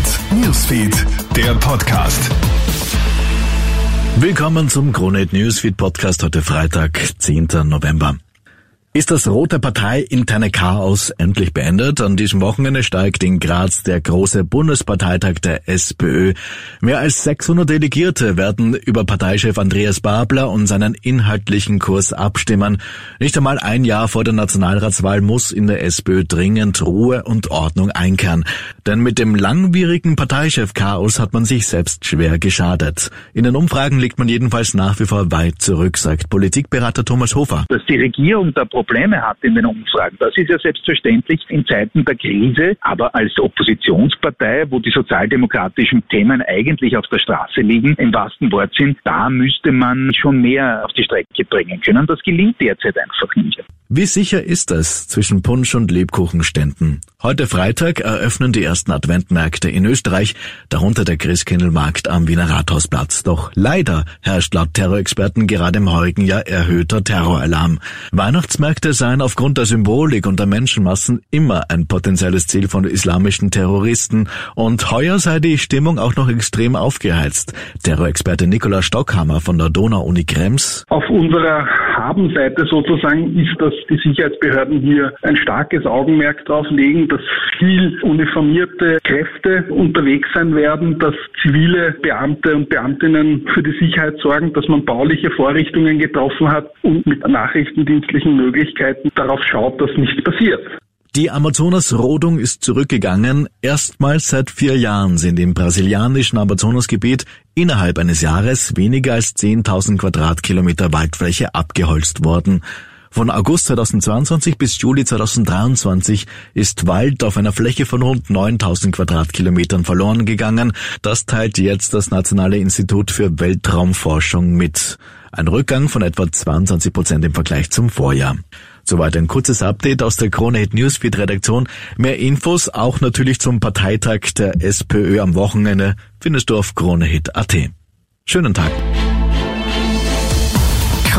Hit Newsfeed, der Podcast. Willkommen zum Kronehit Newsfeed Podcast heute Freitag, 10. November. Ist das rote parteiinterne Chaos endlich beendet? An diesem Wochenende steigt in Graz der große Bundesparteitag der SPÖ. Mehr als 600 Delegierte werden über Parteichef Andreas Babler und seinen inhaltlichen Kurs abstimmen. Nicht einmal ein Jahr vor der Nationalratswahl muss in der SPÖ dringend Ruhe und Ordnung einkehren. Denn mit dem langwierigen Parteichef-Chaos hat man sich selbst schwer geschadet. In den Umfragen liegt man jedenfalls nach wie vor weit zurück, sagt Politikberater Thomas Hofer. Dass die Regierung da Probleme hat in den Umfragen. Das ist ja selbstverständlich in Zeiten der Krise, aber als Oppositionspartei, wo die sozialdemokratischen Themen eigentlich auf der Straße liegen, im wahrsten Wortsinn, da müsste man schon mehr auf die Strecke bringen können. Das gelingt derzeit einfach nicht. Wie sicher ist das zwischen Punsch und Lebkuchenständen? Heute Freitag eröffnen die ersten Adventmärkte in Österreich, darunter der Christkindlmarkt am Wiener Rathausplatz. Doch leider herrscht laut Terrorexperten gerade im heurigen Jahr erhöhter Terroralarm. Weihnachtsmärkte seien aufgrund der Symbolik und der Menschenmassen immer ein potenzielles Ziel von islamischen Terroristen und heuer sei die Stimmung auch noch extrem aufgeheizt. Terrorexperte Nikolaus Stockhammer von der Donau-Uni Krems. Auf unserer Habenseite sozusagen ist, dass die Sicherheitsbehörden hier ein starkes Augenmerk drauf legen, dass viel uniformierte Kräfte unterwegs sein werden, dass zivile Beamte und Beamtinnen für die Sicherheit sorgen, dass man bauliche Vorrichtungen getroffen hat und mit nachrichtendienstlichen Möglichkeiten darauf schaut, dass nichts passiert. Die Amazonas-Rodung ist zurückgegangen. Erstmals seit vier Jahren sind im brasilianischen Amazonasgebiet innerhalb eines Jahres weniger als 10.000 Quadratkilometer Waldfläche abgeholzt worden. Von August 2022 bis Juli 2023 ist Wald auf einer Fläche von rund 9000 Quadratkilometern verloren gegangen. Das teilt jetzt das Nationale Institut für Weltraumforschung mit. Ein Rückgang von etwa 22 Prozent im Vergleich zum Vorjahr. Soweit ein kurzes Update aus der Kronehit Newsfeed Redaktion. Mehr Infos auch natürlich zum Parteitag der SPÖ am Wochenende findest du auf kronehit.at. Schönen Tag.